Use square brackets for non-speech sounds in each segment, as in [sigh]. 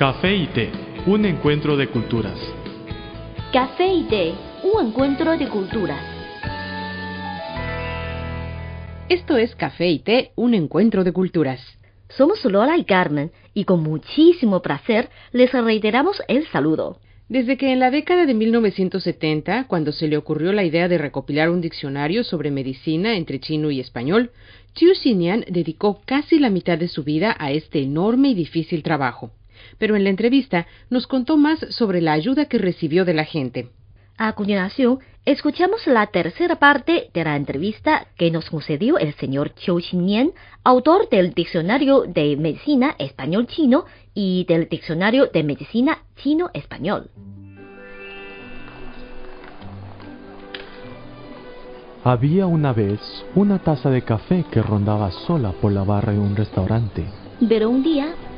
Café y té, un encuentro de culturas. Café y té, un encuentro de culturas. Esto es Café y té, un encuentro de culturas. Somos Lola y Carmen y con muchísimo placer les reiteramos el saludo. Desde que en la década de 1970, cuando se le ocurrió la idea de recopilar un diccionario sobre medicina entre chino y español, Chiu Xinyan dedicó casi la mitad de su vida a este enorme y difícil trabajo. Pero en la entrevista nos contó más sobre la ayuda que recibió de la gente. A continuación, escuchamos la tercera parte de la entrevista que nos concedió el señor Chiu Xinyan, autor del Diccionario de Medicina Español-Chino y del Diccionario de Medicina Chino-Español. Había una vez una taza de café que rondaba sola por la barra de un restaurante. Pero un día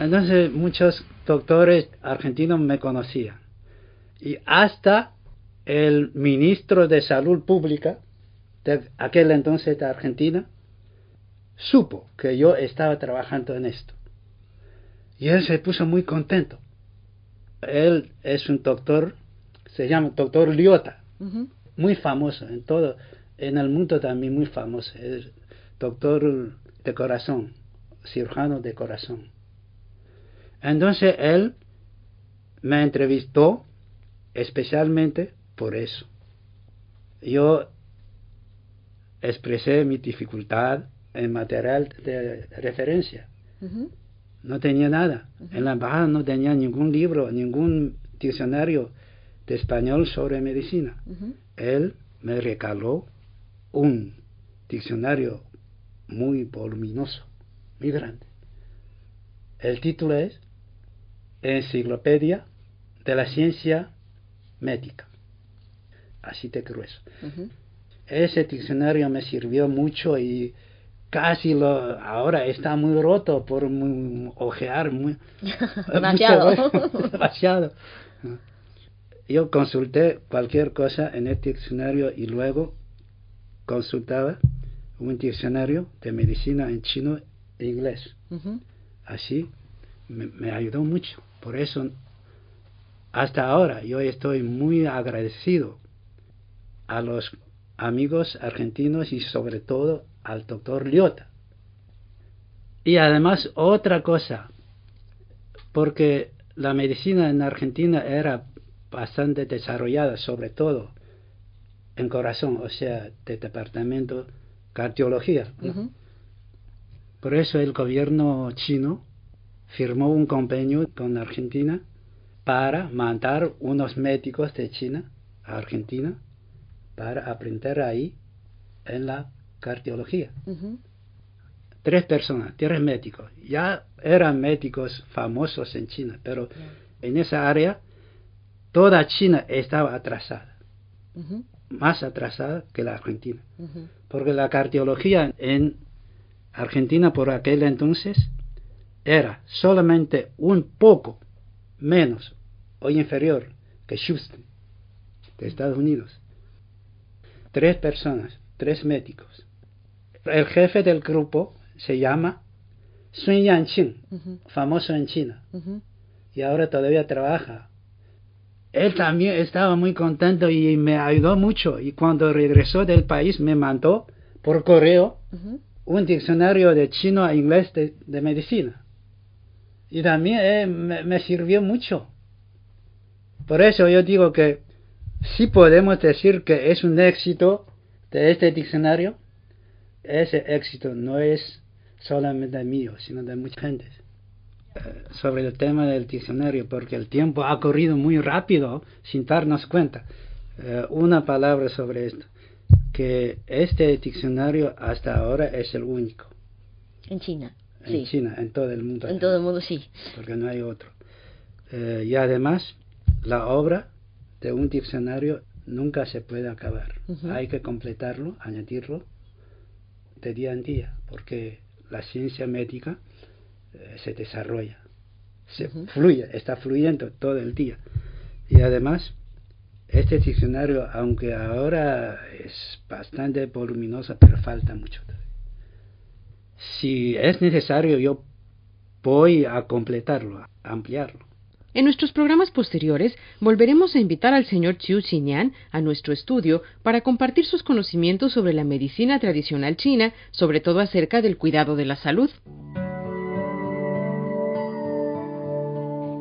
Entonces muchos doctores argentinos me conocían. Y hasta el ministro de Salud Pública de aquel entonces de Argentina supo que yo estaba trabajando en esto. Y él se puso muy contento. Él es un doctor, se llama doctor Liota, muy famoso en todo, en el mundo también muy famoso. Es doctor de corazón, cirujano de corazón. Entonces él me entrevistó especialmente por eso. Yo expresé mi dificultad en material de referencia. No tenía nada. En la embajada no tenía ningún libro, ningún diccionario de español sobre medicina. Él me regaló un diccionario muy voluminoso, muy grande. El título es Enciclopedia de la Ciencia Médica. Así de grueso. Ese diccionario me sirvió mucho y casi lo ahora está muy roto por muy, ojear muy [laughs] [laughs] Demasiado. [laughs] demasiado. Yo consulté cualquier cosa en el diccionario y luego consultaba un diccionario de medicina en chino e inglés. Así me, me ayudó mucho. Por eso, hasta ahora, yo estoy muy agradecido a los amigos argentinos y sobre todo al doctor Liota. Y además otra cosa, porque la medicina en Argentina era bastante desarrollada, sobre todo en corazón, o sea, de departamento cardiología. ¿no? Por eso el gobierno chino firmó un convenio con Argentina para mandar unos médicos de China a Argentina para aprender ahí en la cardiología. Tres personas, tres médicos. Ya eran médicos famosos en China, pero en esa área toda China estaba atrasada. Más atrasada que la Argentina. Porque la cardiología en Argentina por aquel entonces era solamente un poco menos o inferior que Houston, de Estados Unidos. Tres personas, tres médicos. El jefe del grupo se llama Sun Yanqing, famoso en China, y ahora todavía trabaja. Él también estaba muy contento y me ayudó mucho. Y cuando regresó del país me mandó por correo un diccionario de chino a inglés de, de medicina. Y también eh, me, me, sirvió mucho. Por eso yo digo que sí podemos decir que es un éxito de este diccionario. Ese éxito no es solamente mío, sino de mucha gente. Eh, sobre el tema del diccionario, porque el tiempo ha corrido muy rápido sin darnos cuenta. Eh, una palabra sobre esto, que este diccionario hasta ahora es el único. En China. En China, en todo el mundo. En todo el mundo, sí. Porque no hay otro. Eh, y además, la obra de un diccionario nunca se puede acabar. Hay que completarlo, añadirlo de día en día, porque la ciencia médica eh, se desarrolla, se fluye, está fluyendo todo el día. Y además, este diccionario, aunque ahora es bastante voluminoso, pero falta mucho. Si es necesario, yo voy a completarlo, a ampliarlo. En nuestros programas posteriores volveremos a invitar al señor Chiu Xinyan a nuestro estudio para compartir sus conocimientos sobre la medicina tradicional china, sobre todo acerca del cuidado de la salud.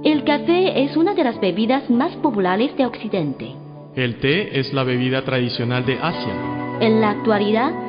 El café es una de las bebidas más populares de Occidente. El té es la bebida tradicional de Asia. En la actualidad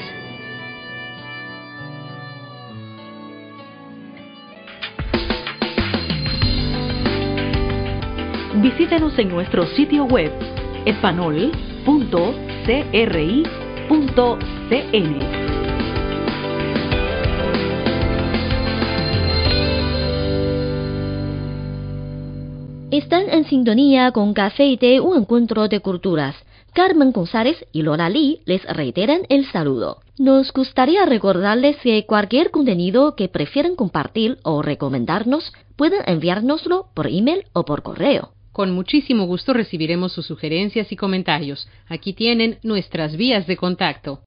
En nuestro sitio web espanol.cri.cn. Están en sintonía con Café y Té, un encuentro de culturas. Carmen González y Lola Lee les reiteran el saludo. Nos gustaría recordarles que cualquier contenido que prefieran compartir o recomendarnos pueden enviárnoslo por email o por correo. Con muchísimo gusto recibiremos sus sugerencias y comentarios. Aquí tienen nuestras vías de contacto.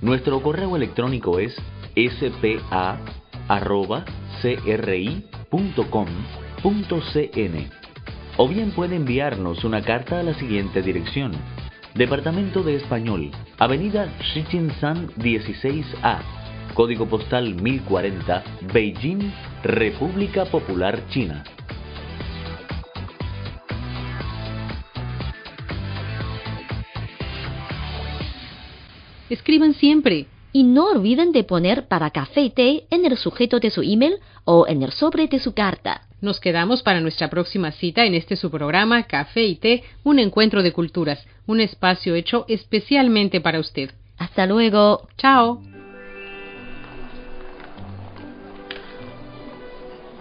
Nuestro correo electrónico es spa.cri.com.cn o bien puede enviarnos una carta a la siguiente dirección. Departamento de Español, Avenida San 16A, Código postal 1040, Beijing, República Popular China. Escriban siempre. Y no olviden de poner para café y té en el sujeto de su email o en el sobre de su carta. Nos quedamos para nuestra próxima cita en este su programa Café y té, un encuentro de culturas, un espacio hecho especialmente para usted. Hasta luego. Chao.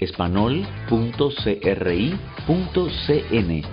espanol.cri.cn